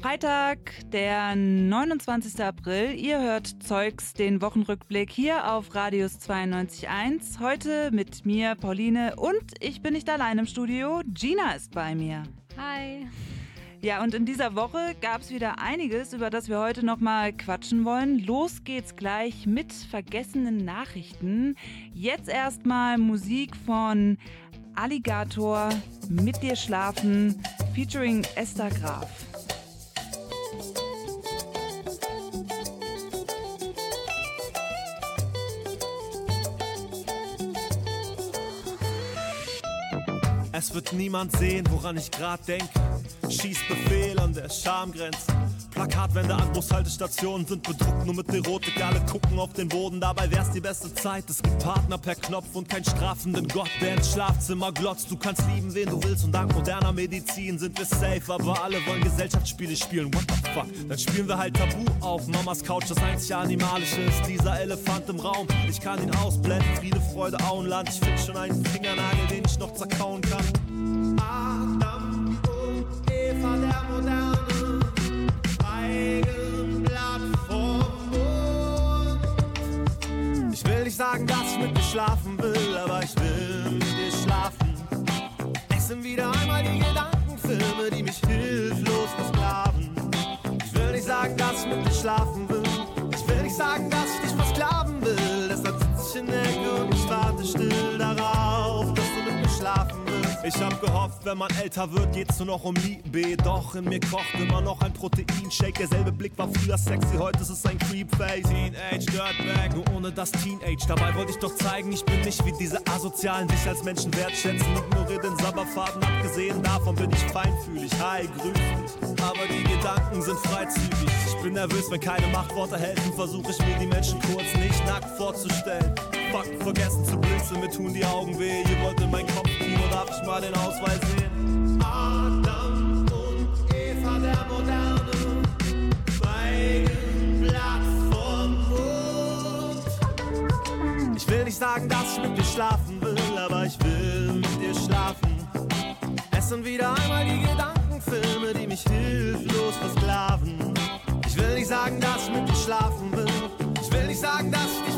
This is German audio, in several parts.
Freitag, der 29. April. Ihr hört Zeugs, den Wochenrückblick hier auf Radius 92.1. Heute mit mir, Pauline, und ich bin nicht allein im Studio. Gina ist bei mir. Hi. Ja, und in dieser Woche gab es wieder einiges, über das wir heute nochmal quatschen wollen. Los geht's gleich mit vergessenen Nachrichten. Jetzt erstmal Musik von Alligator, Mit dir schlafen, featuring Esther Graf. Es wird niemand sehen, woran ich grad denk. Schießbefehl an der Schamgrenze. Plakatwände an Bushaltestationen sind bedruckt nur mit Erotik. Alle gucken auf den Boden, dabei wär's die beste Zeit. Es gibt Partner per Knopf und keinen strafenden Gott, der ins Schlafzimmer glotzt. Du kannst lieben, wen du willst und dank moderner Medizin sind wir safe. Aber alle wollen Gesellschaftsspiele spielen, what the fuck? Dann spielen wir halt Tabu auf Mamas Couch. Das einzige Animalische ist dieser Elefant im Raum. Ich kann ihn ausblenden, Friede, Freude, Auenland. Ich find schon einen Fingernagel, den ich noch zerkauen kann. Sagen, dass ich mit dir schlafen will, aber ich will mit dir schlafen. Es sind wieder einmal die Gedankenfilme, die mich hilflos versklaven. Ich will nicht sagen, dass ich mit dir schlafen will. Ich will nicht sagen, dass ich dich versklaven will. Ich hab gehofft, wenn man älter wird, geht's nur noch um Liebe. Doch in mir kocht immer noch ein Proteinshake. Derselbe Blick war früher sexy, heute ist es ein Creepface. Teenage Dirtbag, nur ohne das Teenage. Dabei wollte ich doch zeigen, ich bin nicht wie diese Asozialen, dich als Menschen wertschätzen. Ignoriere den Sabberfaden, abgesehen davon bin ich feinfühlig. Hi, grüß dich. Aber die Gedanken sind freizügig. Ich bin nervös, wenn keine Machtworte helfen, versuche ich mir die Menschen kurz nicht nackt vorzustellen. Fuck, vergessen zu blinzeln, mir tun die Augen weh. Ihr wollt in meinen Kopf Kino, darf ich mal den Ausweis sehen? Adam und Eva der Moderne, Feigenblatt vom Mond. Ich will nicht sagen, dass ich mit dir schlafen will, aber ich will mit dir schlafen. Es sind wieder einmal die Gedankenfilme, die mich hilflos versklaven. Ich will nicht sagen, dass ich mit dir schlafen will. Ich will nicht sagen, dass ich dich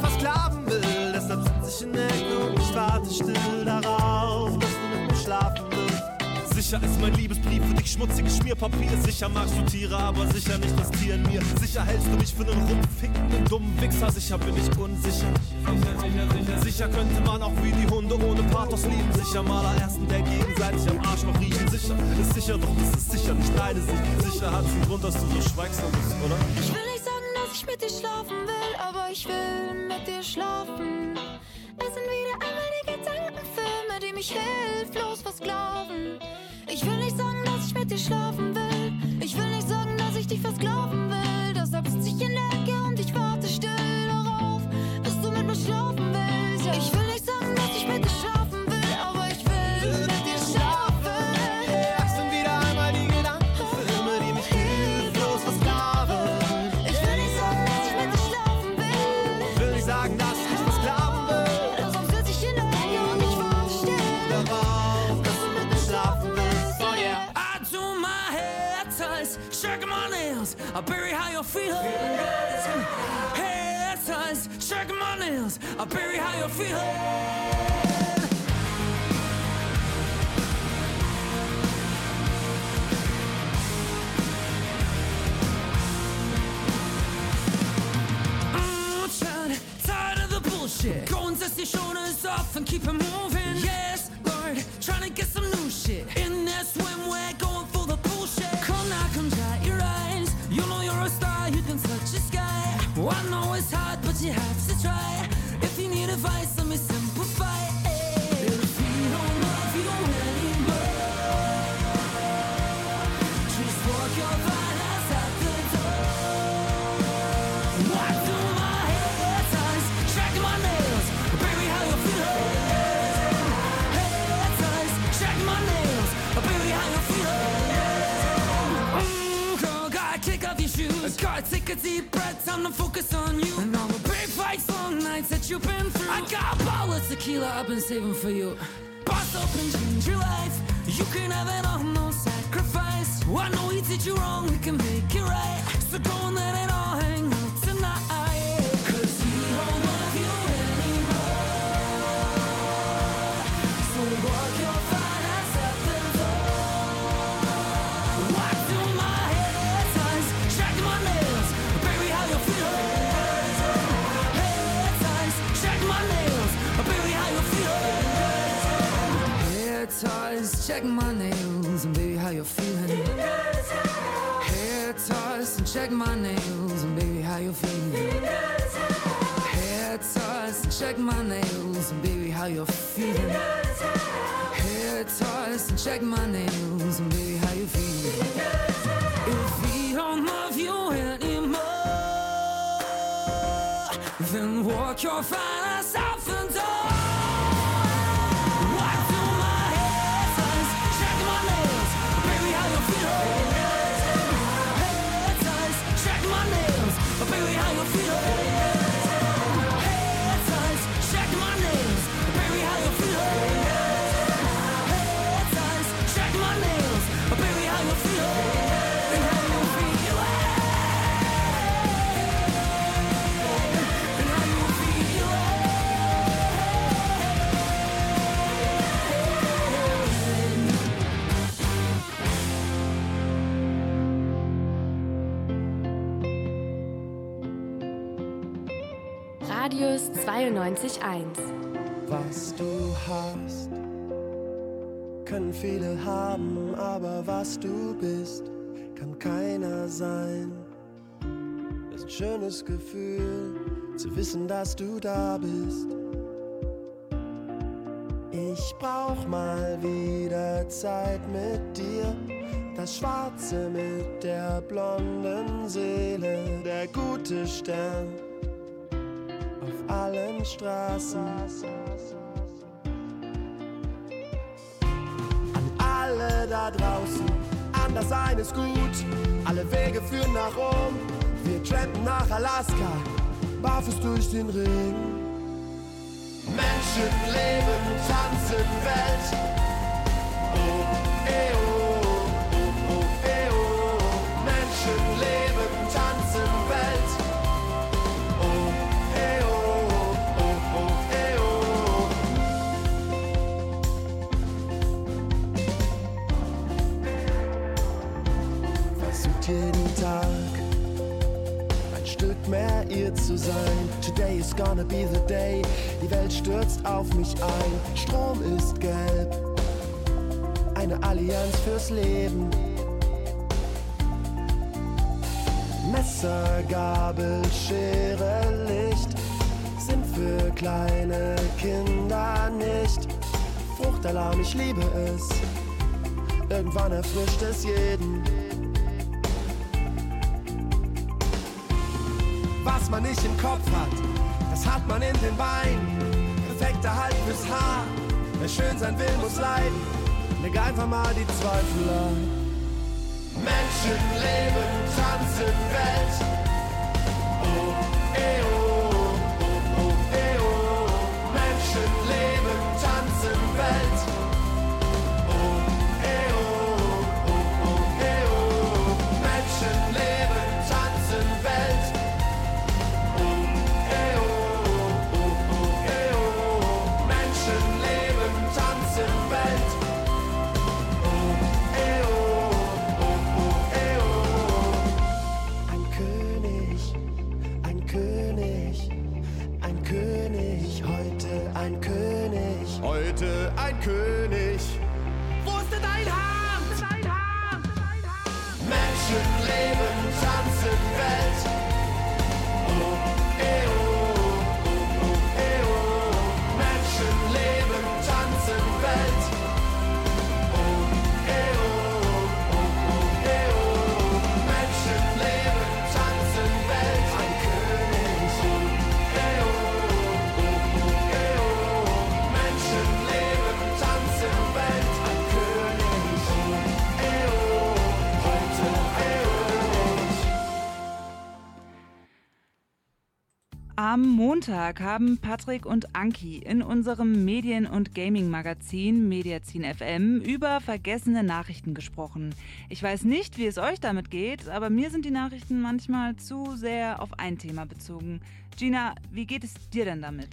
ich in der Ecke und ich warte still darauf, dass du mit mir schlafen willst. Sicher ist mein Liebesbrief für dich schmutziges Schmierpapier. Sicher magst du Tiere, aber sicher nicht das Tier in mir. Sicher hältst du mich für einen rumfickenden dummen Wichser. Sicher bin ich unsicher. Sicher, sicher, sicher. Sicher könnte man auch wie die Hunde ohne Pathos lieben. Sicher mal allerersten Date gegenseitig am Arsch noch riechen. Sicher ist sicher, doch das ist sicher nicht deine Sicht. Sicher hat's einen Grund, dass du so schweigsam bist, oder? Ich will nicht sagen, dass ich mit dir schlafen will, aber ich will mit dir schlafen. Es sind wieder einmal die Gedankenfilme, die mich hilflos versklaven. Ich will nicht sagen, dass ich mit dir schlafen will. Ich will nicht sagen, dass ich dich versklaven will. Deshalb sitze ich in der Ecke und ich warte still darauf, dass du mit mir schlafen willst. Ja. Ich will I bury how you're feeling. I'm tired, tired of the bullshit. Go and dust your shoulders off and keep it moving. Ties, check my nails. And baby, how you feeling? Hair ties, and check my nails. And baby, how you feeling? Hair ties, and check my nails. And baby, how you feeling? Hair ties, and check my nails. And baby, how you feeling? If he don't love you anymore, then walk your fine Radius 92.1. Was du hast, können viele haben, aber was du bist, kann keiner sein. Ist ein schönes Gefühl, zu wissen, dass du da bist. Ich brauch mal wieder Zeit mit dir. Das Schwarze mit der blonden Seele, der gute Stern allen Straßen. An alle da draußen, anders sein ist gut. Alle Wege führen nach Rom. Wir trampen nach Alaska, barfuß durch den Regen. Menschen leben, tanzen, Welt. Oh, eh, oh, ihr zu sein. Today is gonna be the day. Die Welt stürzt auf mich ein. Strom ist gelb. Eine Allianz fürs Leben. Messer, Gabel, Schere, Licht sind für kleine Kinder nicht. Fruchtalarm, ich liebe es. Irgendwann erfrischt es jeden. Was man nicht im Kopf hat, das hat man in den Beinen. Perfekter Halt fürs Haar. Wer schön sein will, muss leiden. Leg einfach mal die Zweifel an. Menschen leben, tanzen, Welt. Oh, eh, oh, Am Montag haben Patrick und Anki in unserem Medien- und Gaming-Magazin Mediazin FM über vergessene Nachrichten gesprochen. Ich weiß nicht, wie es euch damit geht, aber mir sind die Nachrichten manchmal zu sehr auf ein Thema bezogen. Gina, wie geht es dir denn damit?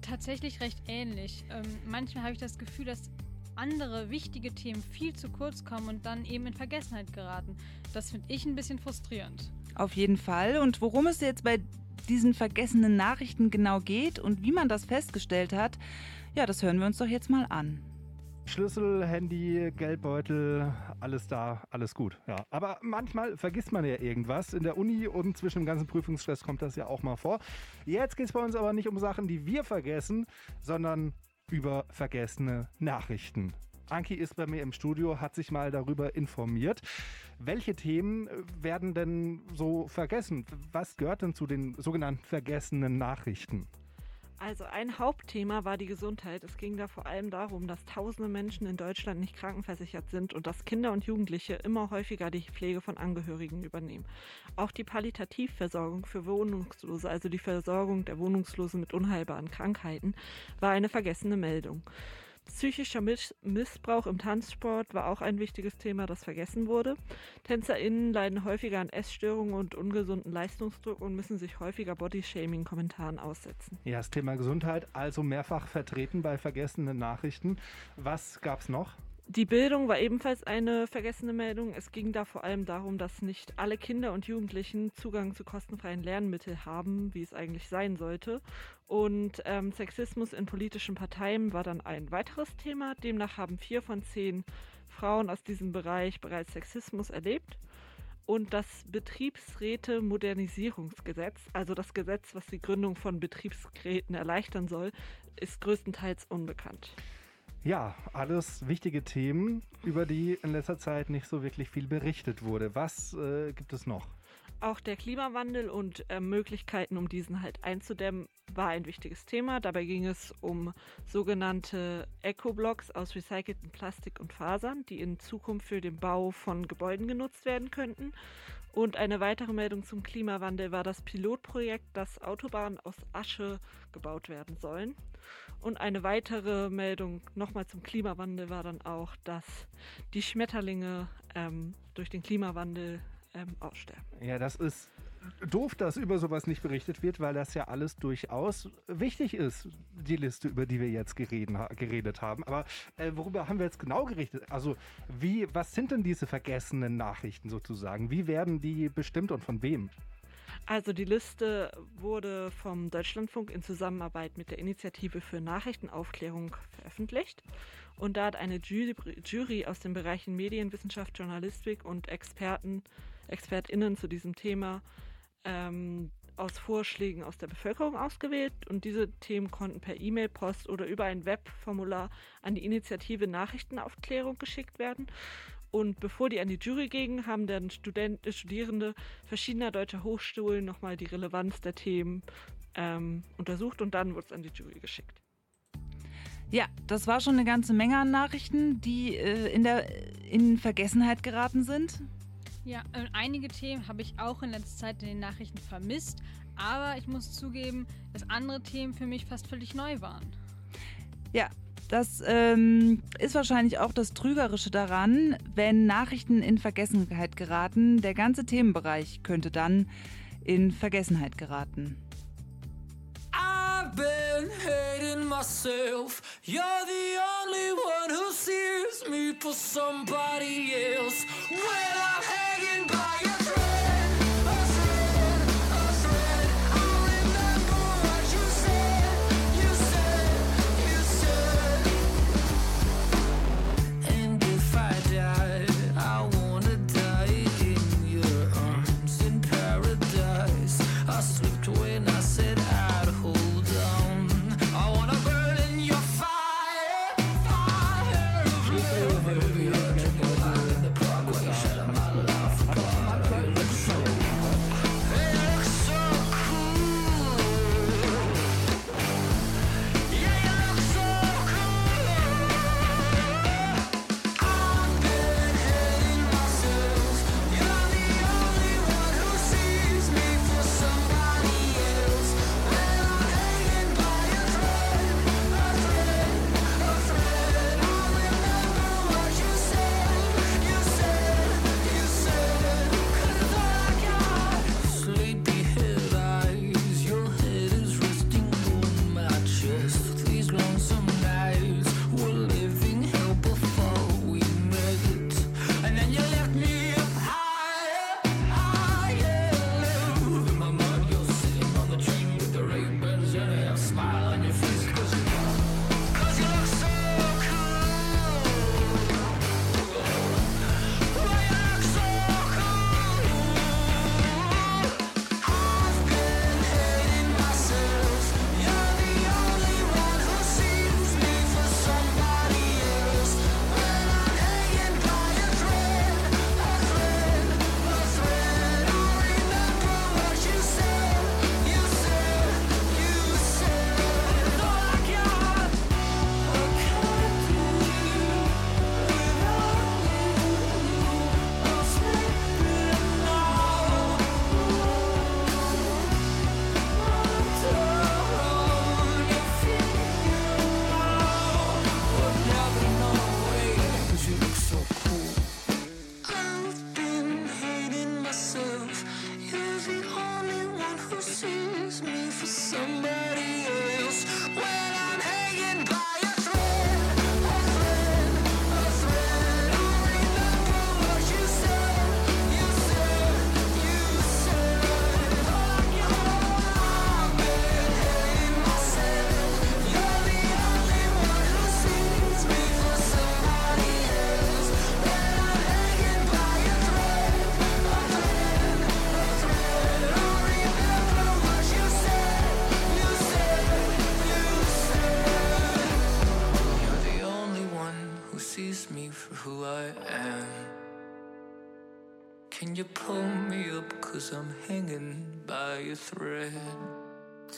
Tatsächlich recht ähnlich. Ähm, manchmal habe ich das Gefühl, dass andere wichtige Themen viel zu kurz kommen und dann eben in Vergessenheit geraten. Das finde ich ein bisschen frustrierend. Auf jeden Fall. Und worum es jetzt bei diesen vergessenen Nachrichten genau geht und wie man das festgestellt hat, ja, das hören wir uns doch jetzt mal an. Schlüssel, Handy, Geldbeutel, alles da, alles gut. Ja. Aber manchmal vergisst man ja irgendwas. In der Uni und zwischen dem ganzen Prüfungsstress kommt das ja auch mal vor. Jetzt geht es bei uns aber nicht um Sachen, die wir vergessen, sondern über vergessene Nachrichten. Anki ist bei mir im Studio, hat sich mal darüber informiert. Welche Themen werden denn so vergessen? Was gehört denn zu den sogenannten vergessenen Nachrichten? Also ein Hauptthema war die Gesundheit. Es ging da vor allem darum, dass tausende Menschen in Deutschland nicht krankenversichert sind und dass Kinder und Jugendliche immer häufiger die Pflege von Angehörigen übernehmen. Auch die Palliativversorgung für Wohnungslose, also die Versorgung der Wohnungslosen mit unheilbaren Krankheiten, war eine vergessene Meldung. Psychischer Missbrauch im Tanzsport war auch ein wichtiges Thema, das vergessen wurde. TänzerInnen leiden häufiger an Essstörungen und ungesunden Leistungsdruck und müssen sich häufiger Bodyshaming-Kommentaren aussetzen. Ja, das Thema Gesundheit also mehrfach vertreten bei vergessenen Nachrichten. Was gab es noch? Die Bildung war ebenfalls eine vergessene Meldung. Es ging da vor allem darum, dass nicht alle Kinder und Jugendlichen Zugang zu kostenfreien Lernmitteln haben, wie es eigentlich sein sollte. Und ähm, Sexismus in politischen Parteien war dann ein weiteres Thema. Demnach haben vier von zehn Frauen aus diesem Bereich bereits Sexismus erlebt. Und das Betriebsräte-Modernisierungsgesetz, also das Gesetz, was die Gründung von Betriebsräten erleichtern soll, ist größtenteils unbekannt. Ja, alles wichtige Themen, über die in letzter Zeit nicht so wirklich viel berichtet wurde. Was äh, gibt es noch? Auch der Klimawandel und äh, Möglichkeiten, um diesen halt einzudämmen, war ein wichtiges Thema. Dabei ging es um sogenannte Eco-Blocks aus recyceltem Plastik und Fasern, die in Zukunft für den Bau von Gebäuden genutzt werden könnten. Und eine weitere Meldung zum Klimawandel war das Pilotprojekt, dass Autobahnen aus Asche gebaut werden sollen. Und eine weitere Meldung nochmal zum Klimawandel war dann auch, dass die Schmetterlinge ähm, durch den Klimawandel ähm, aussterben. Ja, das ist doof, dass über sowas nicht berichtet wird, weil das ja alles durchaus wichtig ist, die Liste, über die wir jetzt gereden, geredet haben. Aber äh, worüber haben wir jetzt genau geredet? Also, wie, was sind denn diese vergessenen Nachrichten sozusagen? Wie werden die bestimmt und von wem? Also die Liste wurde vom Deutschlandfunk in Zusammenarbeit mit der Initiative für Nachrichtenaufklärung veröffentlicht. Und da hat eine Jury aus den Bereichen Medienwissenschaft, Journalistik und Experten, ExpertInnen zu diesem Thema ähm, aus Vorschlägen aus der Bevölkerung ausgewählt und diese Themen konnten per E-Mail, Post oder über ein Webformular an die Initiative Nachrichtenaufklärung geschickt werden. Und bevor die an die Jury gingen, haben dann Student, Studierende verschiedener deutscher Hochschulen nochmal die Relevanz der Themen ähm, untersucht und dann wurde es an die Jury geschickt. Ja, das war schon eine ganze Menge an Nachrichten, die äh, in, der, in Vergessenheit geraten sind. Ja, einige Themen habe ich auch in letzter Zeit in den Nachrichten vermisst, aber ich muss zugeben, dass andere Themen für mich fast völlig neu waren. Ja, das ähm, ist wahrscheinlich auch das Trügerische daran, wenn Nachrichten in Vergessenheit geraten. Der ganze Themenbereich könnte dann in Vergessenheit geraten. I've been hating myself. You're the only one who sees me for somebody else. When I'm hanging by your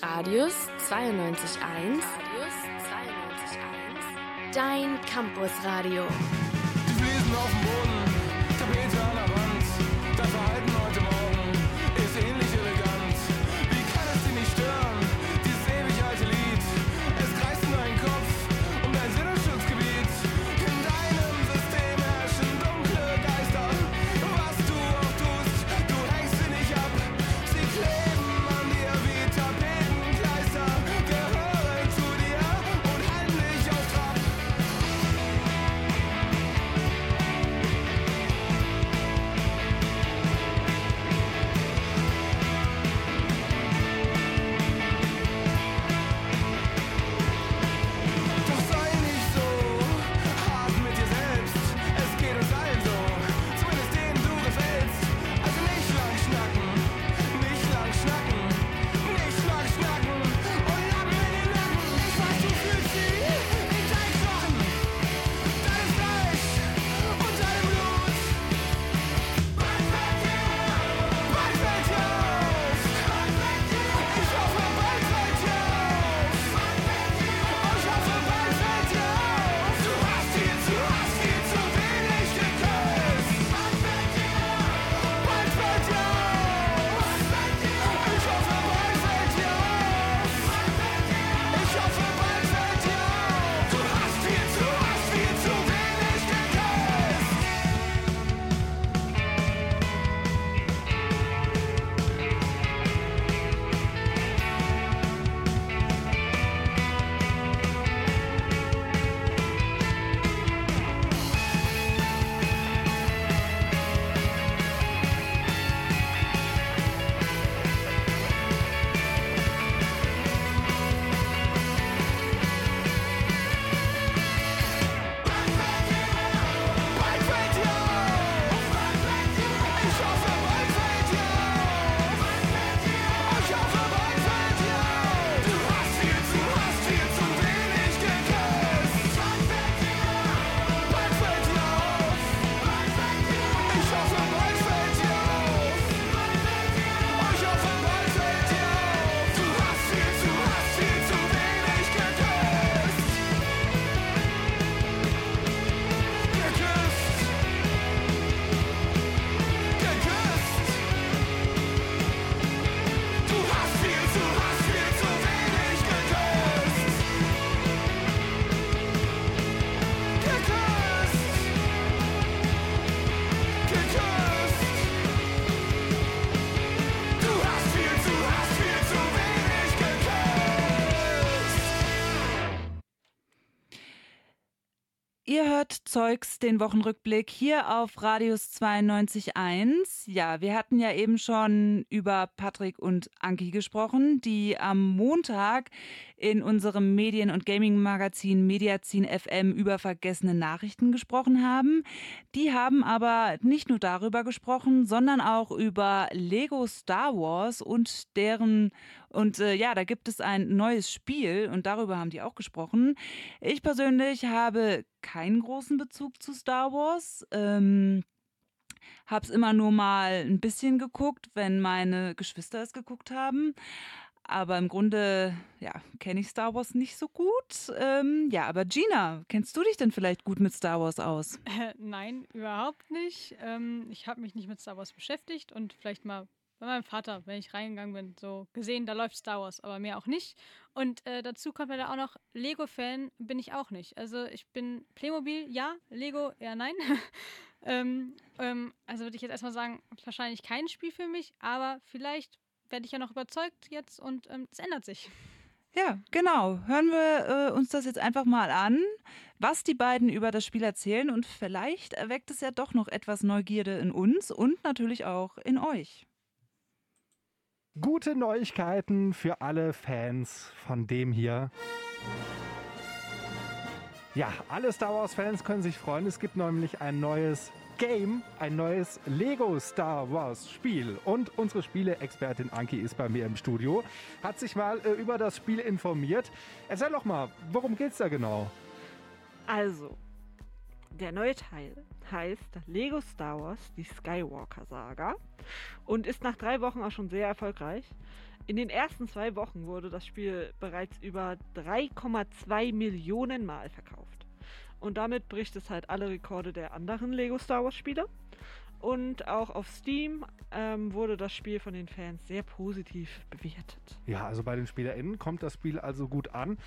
Radius 92.1. Radius 92.1. Dein Campusradio. Die Fliesen auf dem Boden, Zeugs, den Wochenrückblick hier auf Radius 92.1. Ja, wir hatten ja eben schon über Patrick und Anki gesprochen, die am Montag in unserem Medien- und Gaming-Magazin Mediazin FM über vergessene Nachrichten gesprochen haben. Die haben aber nicht nur darüber gesprochen, sondern auch über Lego Star Wars und deren und äh, ja, da gibt es ein neues Spiel und darüber haben die auch gesprochen. Ich persönlich habe keinen großen Bezug zu Star Wars. Ähm, habe es immer nur mal ein bisschen geguckt, wenn meine Geschwister es geguckt haben. Aber im Grunde, ja, kenne ich Star Wars nicht so gut. Ähm, ja, aber Gina, kennst du dich denn vielleicht gut mit Star Wars aus? Äh, nein, überhaupt nicht. Ähm, ich habe mich nicht mit Star Wars beschäftigt und vielleicht mal bei meinem Vater, wenn ich reingegangen bin, so gesehen, da läuft Star Wars, aber mehr auch nicht. Und äh, dazu kommt leider auch noch, Lego-Fan bin ich auch nicht. Also ich bin Playmobil, ja, Lego, eher nein. ähm, ähm, also würde ich jetzt erstmal sagen, wahrscheinlich kein Spiel für mich, aber vielleicht werde ich ja noch überzeugt jetzt und ähm, es ändert sich. Ja, genau. Hören wir äh, uns das jetzt einfach mal an, was die beiden über das Spiel erzählen und vielleicht erweckt es ja doch noch etwas Neugierde in uns und natürlich auch in euch. Gute Neuigkeiten für alle Fans von dem hier. Ja, alle Star Wars-Fans können sich freuen. Es gibt nämlich ein neues Game, ein neues Lego Star Wars Spiel. Und unsere Spiele-Expertin Anki ist bei mir im Studio, hat sich mal äh, über das Spiel informiert. Erzähl doch mal, worum geht's da genau? Also, Der neue Teil heißt Lego Star Wars, die Skywalker Saga und ist nach drei Wochen auch schon sehr erfolgreich. In den ersten zwei Wochen wurde das Spiel bereits über 3,2 Millionen Mal verkauft. Und damit bricht es halt alle Rekorde der anderen Lego Star Wars Spiele. Und auch auf Steam ähm, wurde das Spiel von den Fans sehr positiv bewertet. Ja, also bei den SpielerInnen kommt das Spiel also gut an.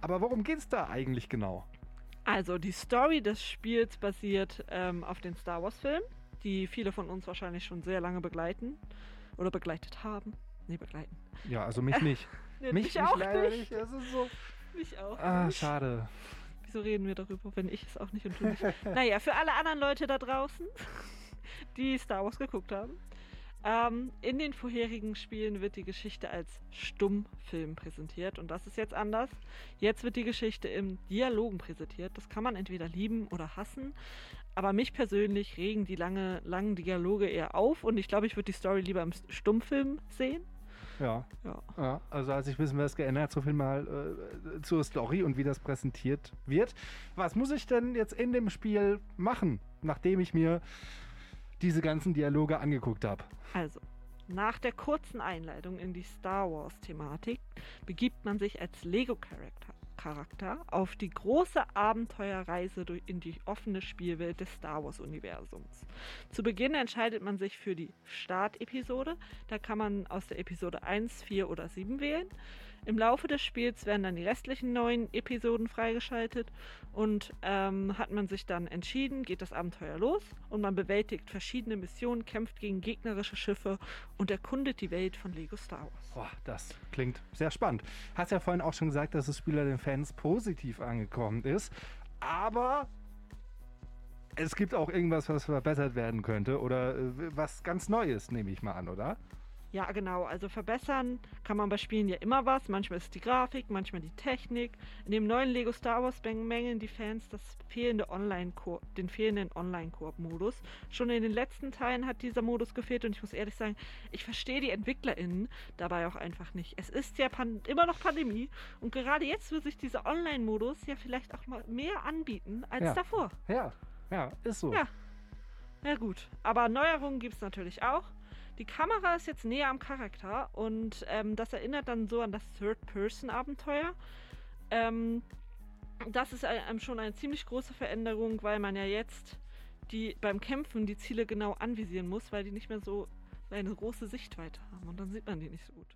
Aber worum geht es da eigentlich genau? Also die Story des Spiels basiert ähm, auf den Star Wars-Filmen, die viele von uns wahrscheinlich schon sehr lange begleiten oder begleitet haben. Nee, begleiten. Ja, also mich nicht. Nee, mich, mich auch nicht. nicht. Das ist so. Mich auch. Ah, nicht. schade. Wieso reden wir darüber, wenn ich es auch nicht und du nicht? naja, für alle anderen Leute da draußen, die Star Wars geguckt haben. Ähm, in den vorherigen Spielen wird die Geschichte als Stummfilm präsentiert und das ist jetzt anders. Jetzt wird die Geschichte im Dialogen präsentiert. Das kann man entweder lieben oder hassen. Aber mich persönlich regen die lange, langen Dialoge eher auf und ich glaube, ich würde die Story lieber im Stummfilm sehen. Ja. Ja. ja. Also hat sich ein bisschen was geändert, so viel mal äh, zur Story und wie das präsentiert wird. Was muss ich denn jetzt in dem Spiel machen, nachdem ich mir diese ganzen Dialoge angeguckt habe? Also, nach der kurzen Einleitung in die Star Wars-Thematik begibt man sich als Lego-Charakter Charakter auf die große Abenteuerreise durch in die offene Spielwelt des Star Wars-Universums. Zu Beginn entscheidet man sich für die Start-Episode. Da kann man aus der Episode 1, 4 oder 7 wählen. Im Laufe des Spiels werden dann die restlichen neun Episoden freigeschaltet und ähm, hat man sich dann entschieden, geht das Abenteuer los und man bewältigt verschiedene Missionen, kämpft gegen gegnerische Schiffe und erkundet die Welt von Lego Star Wars. Boah, das klingt sehr spannend. Hast ja vorhin auch schon gesagt, dass das Spiel bei den Fans positiv angekommen ist, aber es gibt auch irgendwas, was verbessert werden könnte oder äh, was ganz Neues, nehme ich mal an, oder? Ja, genau. Also verbessern kann man bei Spielen ja immer was. Manchmal ist es die Grafik, manchmal die Technik. In dem neuen Lego Star Wars bemängeln die Fans das fehlende Online den fehlenden Online-Koop-Modus. Schon in den letzten Teilen hat dieser Modus gefehlt und ich muss ehrlich sagen, ich verstehe die EntwicklerInnen dabei auch einfach nicht. Es ist ja immer noch Pandemie und gerade jetzt wird sich dieser Online-Modus ja vielleicht auch mal mehr anbieten als Ja. davor. Ja, ja, ist so. Ja. Ja gut, aber Neuerungen gibt es natürlich auch. Die Kamera ist jetzt näher am Charakter und ähm, das erinnert dann so an das Third-Person-Abenteuer. Ähm, das ist ein- schon eine ziemlich große Veränderung, weil man ja jetzt die beim Kämpfen die Ziele genau anvisieren muss, weil die nicht mehr so eine große Sichtweite haben und dann sieht man die nicht so gut.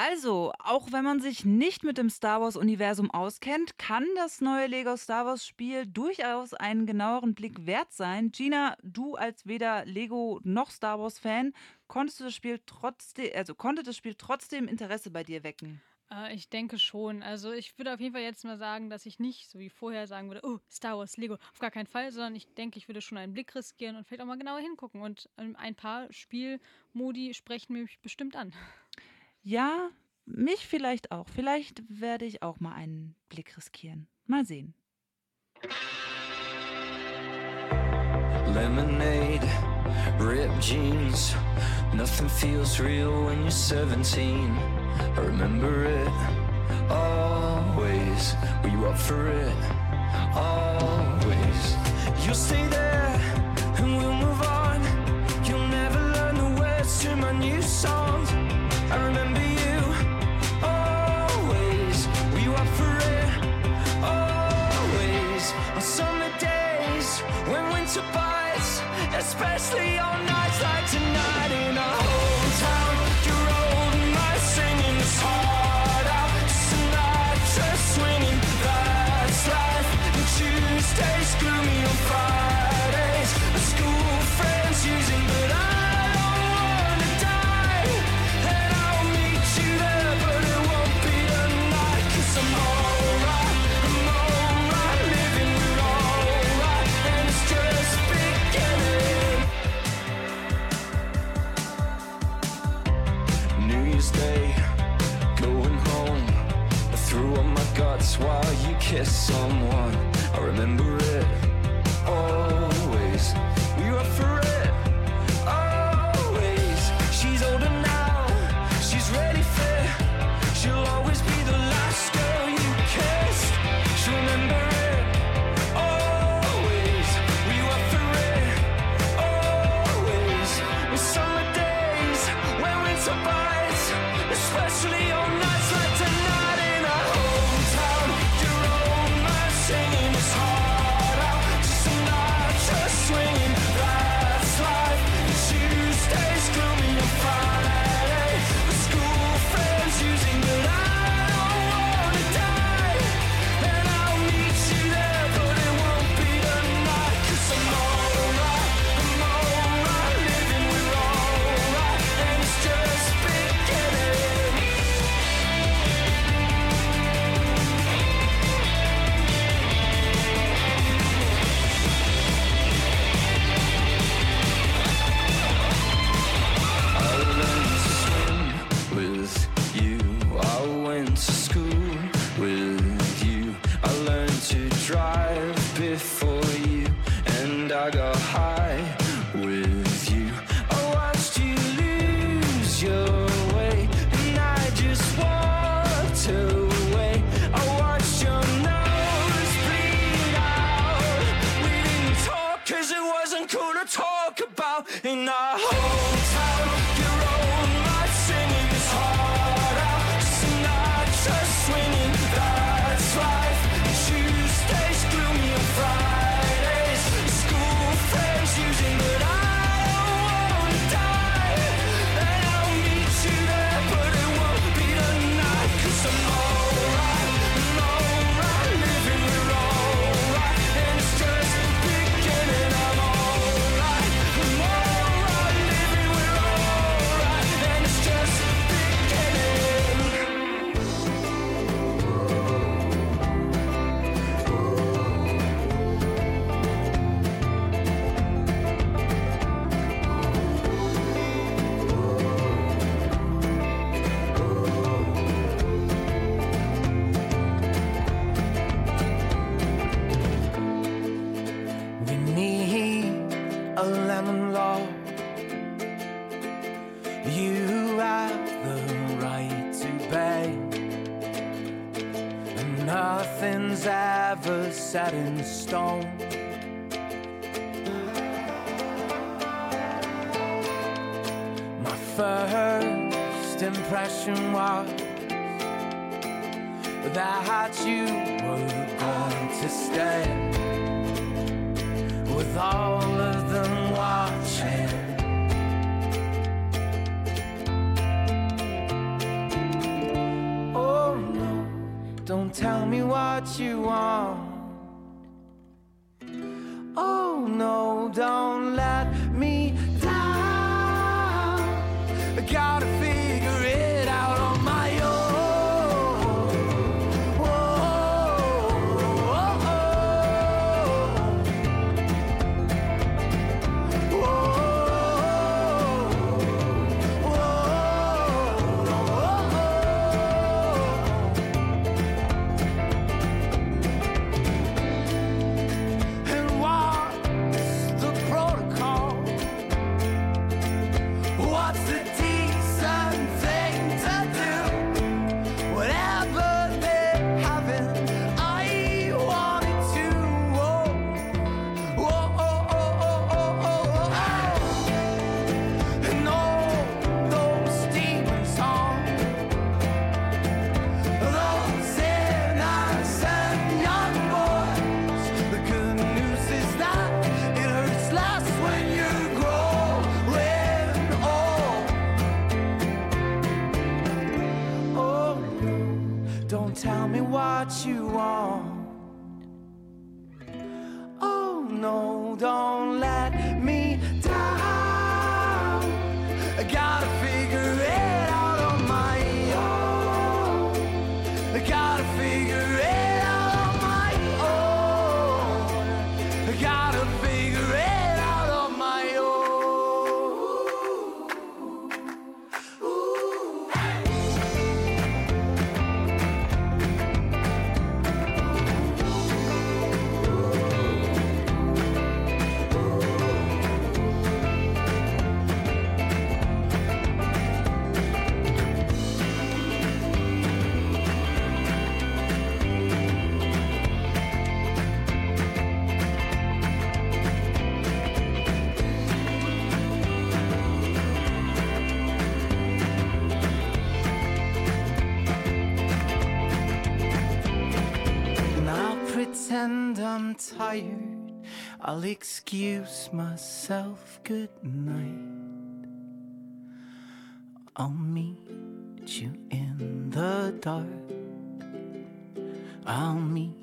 Also, auch wenn man sich nicht mit dem Star Wars-Universum auskennt, kann das neue Lego Star Wars-Spiel durchaus einen genaueren Blick wert sein. Gina, du als weder Lego noch Star Wars-Fan, konntest du das Spiel trotzdem, also konnte das Spiel trotzdem Interesse bei dir wecken? Äh, ich denke schon. Also ich würde auf jeden Fall jetzt mal sagen, dass ich nicht so wie vorher sagen würde, oh, Star Wars, Lego, auf gar keinen Fall, sondern ich denke, ich würde schon einen Blick riskieren und vielleicht auch mal genauer hingucken. Und ähm, ein paar Spielmodi sprechen mich bestimmt an. Ja, mich vielleicht auch. Vielleicht werde ich auch mal einen Blick riskieren. Mal sehen. Lemonade, ripped jeans. Nothing feels real when you're 17. I remember it always. Were you up for it? Always. You'll stay there especially on nights like tonight to stay with all of them watching. Oh no, don't tell me what you I'll excuse myself good night. I'll meet you in the dark. I'll meet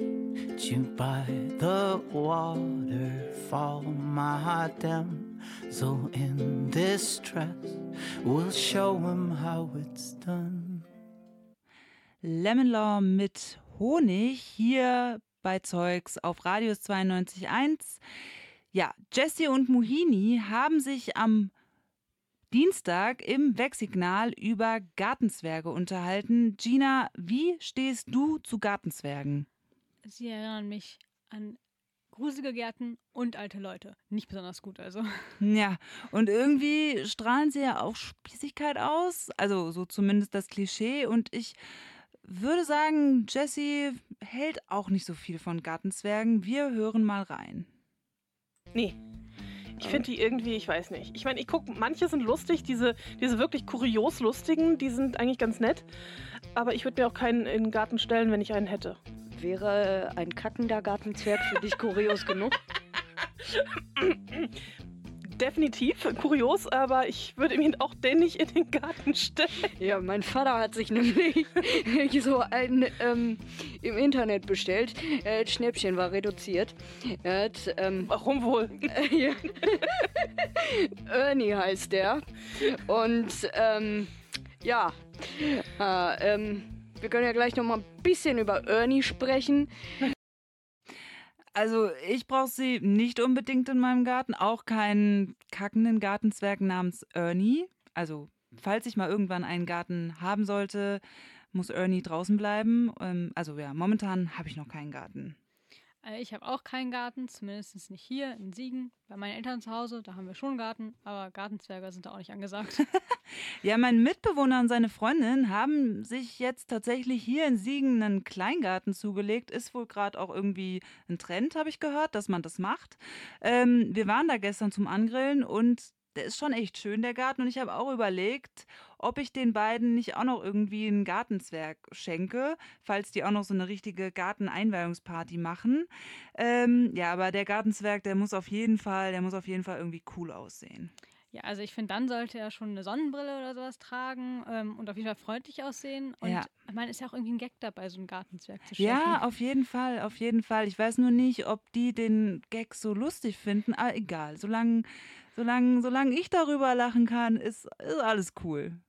you by the waterfall, my damsel in distress. We'll show him how it's done. Lemon Law mit Honig hier bei Zeugs auf Radius 92.1. Ja, Jesse und Muhini haben sich am Dienstag im Wegsignal über Gartenzwerge unterhalten. Gina, wie stehst du zu Gartenzwergen? Sie erinnern mich an gruselige Gärten und alte Leute. Nicht besonders gut, also. Ja, und irgendwie strahlen sie ja auch Spießigkeit aus. Also, so zumindest das Klischee. Und ich würde sagen, Jesse hält auch nicht so viel von Gartenzwergen. Wir hören mal rein. Nee, ich finde die irgendwie, ich weiß nicht. Ich meine, ich gucke, manche sind lustig, diese, diese wirklich kurios lustigen, die sind eigentlich ganz nett. Aber ich würde mir auch keinen in den Garten stellen, wenn ich einen hätte. Wäre ein kackender Gartenzwerg für dich kurios genug? Definitiv kurios, aber ich würde ihn auch den nicht in den Garten stellen. Ja, mein Vater hat sich nämlich so einen ähm, im Internet bestellt. Äh, das Schnäppchen war reduziert. Er hat, ähm, Warum wohl? ja. Ernie heißt der. Und ähm, ja, äh, ähm, wir können ja gleich noch mal ein bisschen über Ernie sprechen. Also ich brauche sie nicht unbedingt in meinem Garten, auch keinen kackenden Gartenzwerg namens Ernie. Also falls ich mal irgendwann einen Garten haben sollte, muss Ernie draußen bleiben. Ähm, also ja, momentan habe ich noch keinen Garten. Äh, Ich habe auch keinen Garten, zumindest nicht hier in Siegen. Bei meinen Eltern zu Hause, da haben wir schon einen Garten, aber Gartenzwerge sind da auch nicht angesagt. Ja, mein Mitbewohner und seine Freundin haben sich jetzt tatsächlich hier in Siegen einen Kleingarten zugelegt. Ist wohl gerade auch irgendwie ein Trend, habe ich gehört, dass man das macht. Ähm, wir waren da gestern zum Angrillen und der ist schon echt schön, der Garten. Und ich habe auch überlegt, ob ich den beiden nicht auch noch irgendwie einen Gartenzwerg schenke, falls die auch noch so eine richtige Garteneinweihungsparty machen. Ähm, ja, aber der Gartenzwerg, der muss auf jeden Fall, der muss auf jeden Fall irgendwie cool aussehen. ja, also ich finde, dann sollte er schon eine Sonnenbrille oder sowas tragen ähm, und auf jeden Fall freundlich aussehen. Und Ja. ich meine, ist ja auch irgendwie ein Gag dabei, so einen Gartenzwerg zu schenken. Ja, auf jeden Fall, auf jeden Fall. Ich weiß nur nicht, ob die den Gag so lustig finden, aber egal. Solange solang, solang ich darüber lachen kann, ist, ist alles cool.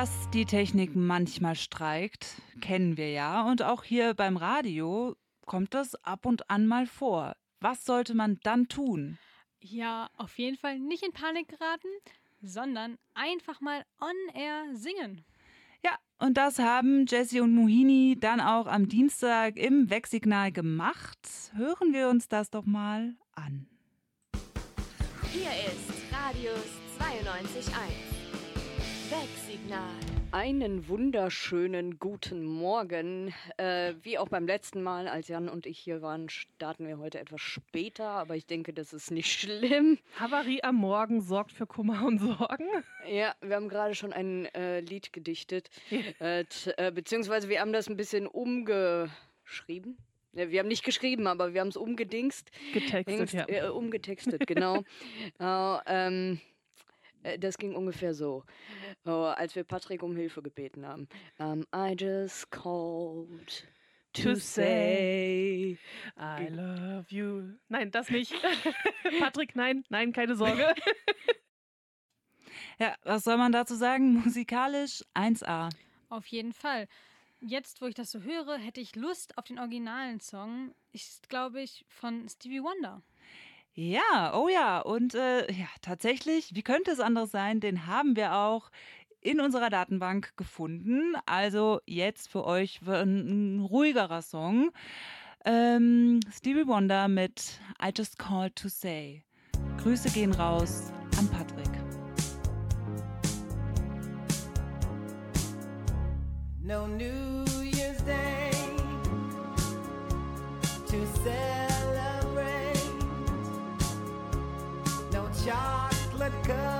Dass die Technik manchmal streikt, kennen wir ja. Und auch hier beim Radio kommt das ab und an mal vor. Was sollte man dann tun? Ja, auf jeden Fall nicht in Panik geraten, sondern einfach mal on air singen. Ja, und das haben Jesse und Mohini dann auch am Dienstag im Wegsignal gemacht. Hören wir uns das doch mal an. Hier ist Radius 92.1. Wegsignal. Einen wunderschönen guten Morgen. Äh, wie auch beim letzten Mal, als Jan und ich hier waren, starten wir heute etwas später, aber ich denke, das ist nicht schlimm. Havarie am Morgen sorgt für Kummer und Sorgen. Ja, wir haben gerade schon ein äh, Lied gedichtet, äh, äh, beziehungsweise wir haben das ein bisschen umgeschrieben. Wir haben nicht geschrieben, aber wir haben es umgedingst. Getextet, Dingst, ja. Äh, umgetextet, genau. äh, ähm, äh, das ging ungefähr so, äh, als wir Patrick um Hilfe gebeten haben. Um, I just called to say. I love you. Nein, das nicht. Patrick, nein, nein, keine Sorge. Ja, was soll man dazu sagen? Musikalisch 1A. Auf jeden Fall. Jetzt, wo ich das so höre, hätte ich Lust auf den originalen Song. Ist, glaube ich, von Stevie Wonder. Ja, oh ja. Und äh, ja, tatsächlich, wie könnte es anders sein? Den haben wir auch in unserer Datenbank gefunden. Also jetzt für euch ein, ruhigerer Song. Ähm, Stevie Wonder mit I Just Called to Say. Grüße gehen raus an Patrick. No New girl.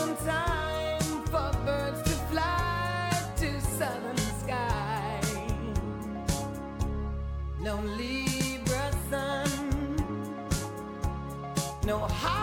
know how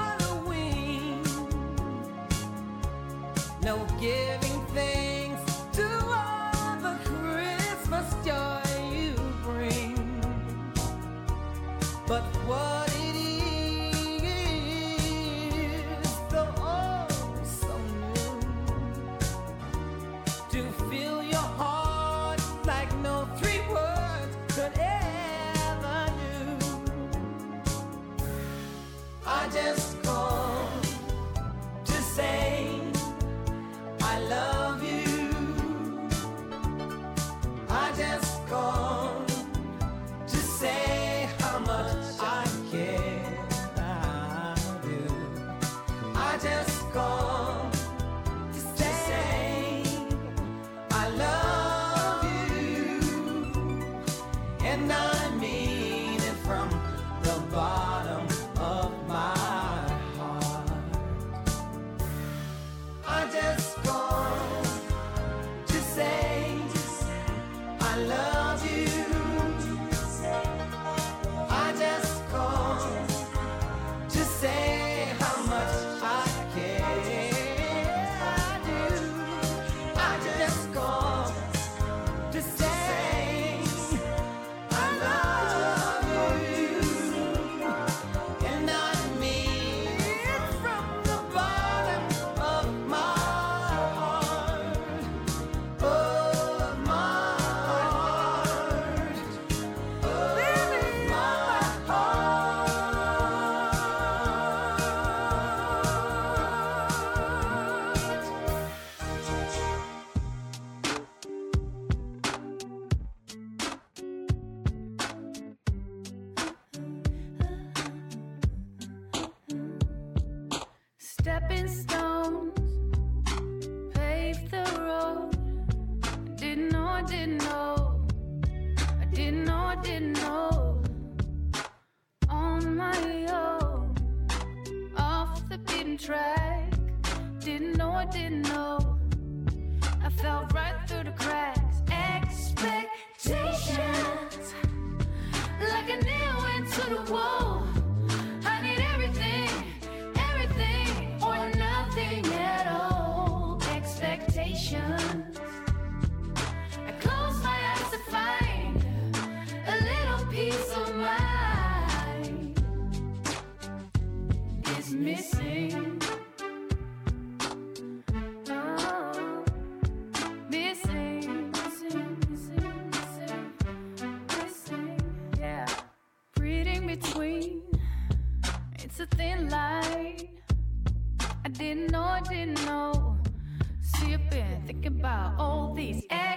Ladies.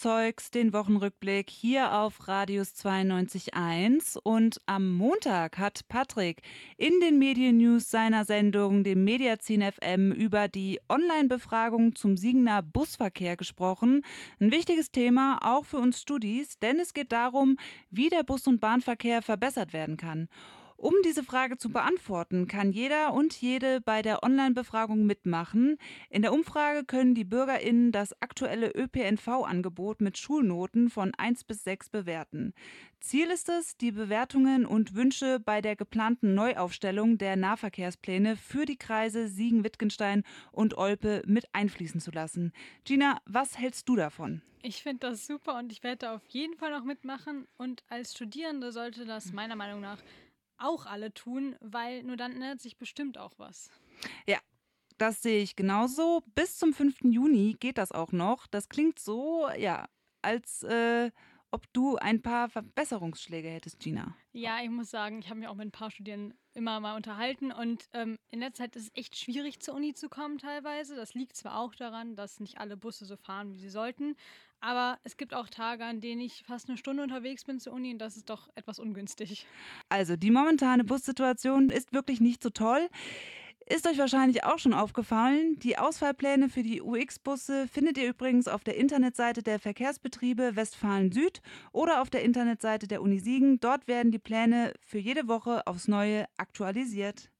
Zeugs, den Wochenrückblick hier auf Radius 92.1 und am Montag hat Patrick in den Medien-News seiner Sendung, dem Mediazin FM, über die Online-Befragung zum Siegener Busverkehr gesprochen. Ein wichtiges Thema auch für uns Studis, denn es geht darum, wie der Bus- und Bahnverkehr verbessert werden kann. Um diese Frage zu beantworten, kann jeder und jede bei der Online-Befragung mitmachen. In der Umfrage können die BürgerInnen das aktuelle ÖPNV-Angebot mit Schulnoten von 1 bis 6 bewerten. Ziel ist es, die Bewertungen und Wünsche bei der geplanten Neuaufstellung der Nahverkehrspläne für die Kreise Siegen, Wittgenstein und Olpe mit einfließen zu lassen. Gina, was hältst du davon? Ich finde das super und ich werde da auf jeden Fall noch mitmachen. Und als Studierende sollte das meiner Meinung nach auch alle tun, weil nur dann ändert sich bestimmt auch was. Ja, das sehe ich genauso. Bis zum 5. Juni geht das auch noch. Das klingt so, ja, als äh, ob du ein paar Verbesserungsschläge hättest, Gina. Ja, ich muss sagen, ich habe mich auch mit ein paar Studierenden immer mal unterhalten und ähm, in der Zeit ist es echt schwierig zur Uni zu kommen teilweise. Das liegt zwar auch daran, dass nicht alle Busse so fahren, wie sie sollten, aber es gibt auch Tage, an denen ich fast eine Stunde unterwegs bin zur Uni und das ist doch etwas ungünstig. Also die momentane Bussituation ist wirklich nicht so toll. Ist euch wahrscheinlich auch schon aufgefallen. Die Ausfallpläne für die UX-Busse findet ihr übrigens auf der Internetseite der Verkehrsbetriebe Westfalen Süd oder auf der Internetseite der Uni Siegen. Dort werden die Pläne für jede Woche aufs Neue aktualisiert.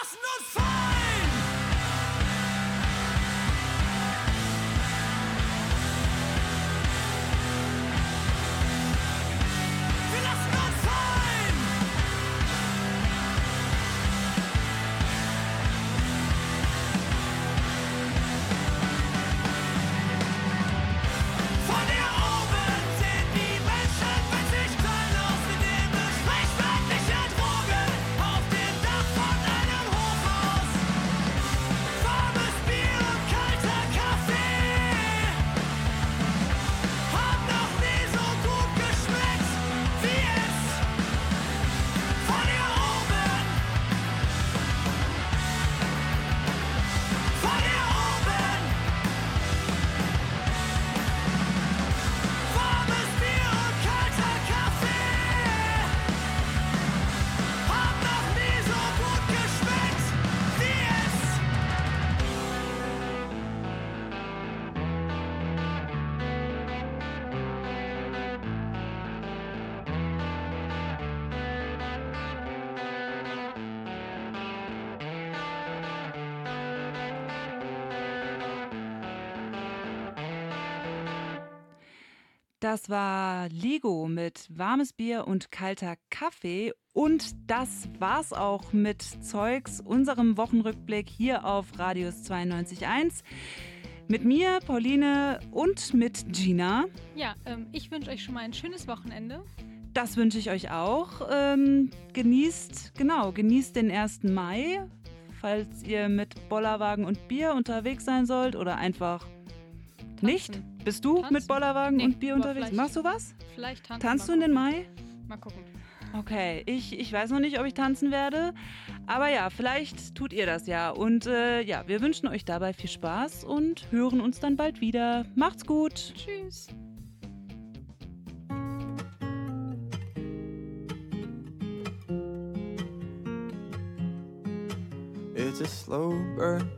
Und wir lassen Das war Ligo mit warmes Bier und kalter Kaffee. Und das war's auch mit Zeugs, unserem Wochenrückblick hier auf Radius 92.1. Mit mir, Pauline und mit Gina. Ja, ähm, ich wünsche euch schon mal ein schönes Wochenende. Das wünsche ich euch auch. Ähm, genießt, genau, genießt den 1. Mai, falls ihr mit Bollerwagen und Bier unterwegs sein sollt oder einfach Tanzen. nicht. Bist du Tanzen? mit Bollerwagen Nee, und Bier unterwegs? Machst du was? Vielleicht tanzen. Tanzt du in den. Mai? Mal gucken. Okay, ich, ich weiß noch nicht, ob ich tanzen werde. Aber ja, vielleicht tut ihr das ja. Und äh, ja, wir wünschen euch dabei viel Spaß und hören uns dann bald wieder. Macht's gut. Tschüss. It's a slow burn.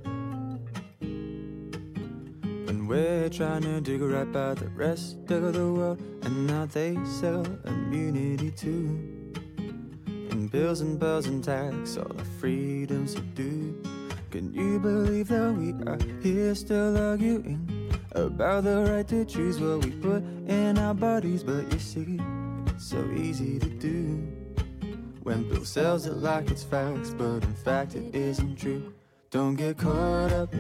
We're trying to dig right by the rest of the world, and now they sell immunity too. And bills and bells and tax, all the freedoms to do. Can you believe that we are here still arguing about the right to choose what we put in our bodies? But you see, it's so easy to do. When Bill sells it like it's facts, but in fact it isn't true. Don't get caught up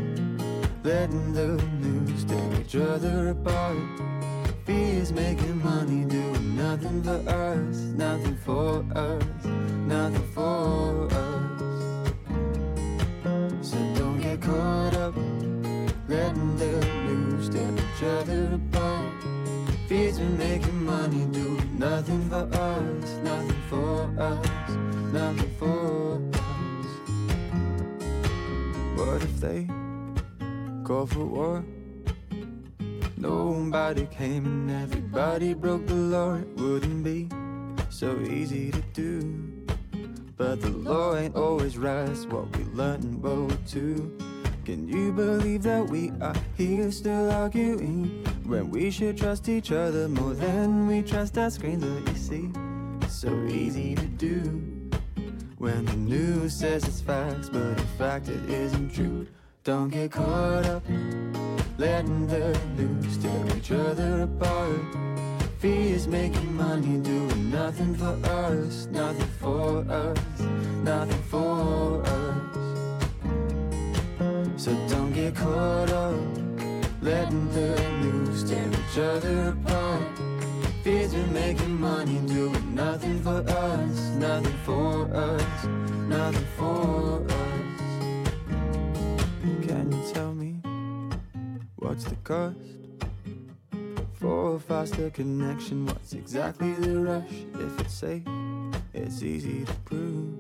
letting the news tear each other apart. Fears making money, doing nothing for us, nothing for us, nothing for us. So don't get caught up letting the news tear each other apart. Fears making money, doing nothing for us, nothing for us, nothing for us. What if they call for war? Nobody came and everybody broke the law. It wouldn't be so easy to do. But the law ain't always right, it's what we learned in World II. Can you believe that we are here still arguing when we should trust each other more than we trust our screens? But you see, it's so easy to do when the news says it's facts, but in fact it isn't true. Don't get caught up letting the news tear each other apart. Fears making money, doing nothing for us, nothing for us, nothing for us. So don't get caught up letting the news tear each other apart. Fears been making money, doing nothing for us, nothing for us, nothing for us. What's the cost? For a faster connection, what's exactly the rush? If it's safe, it's easy to prove.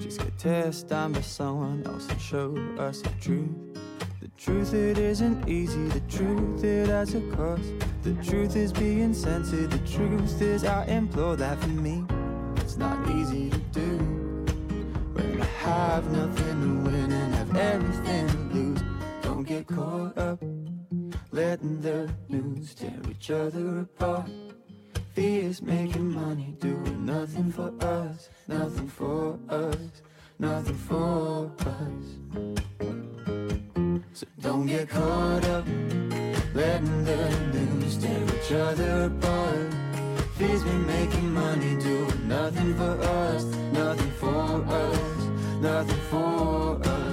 Just get tested down by someone else and show us the truth. The truth, it isn't easy. The truth, it has a cost. The truth is being censored. The truth is, I implore that for me. It's not easy to do. When I have nothing to win and have everything get caught up letting the news tear each other apart. Fears making money, doing nothing for us, nothing for us, nothing for us. So don't get caught up letting the news tear each other apart. Fears been making money, doing nothing for us, nothing for us, nothing for us.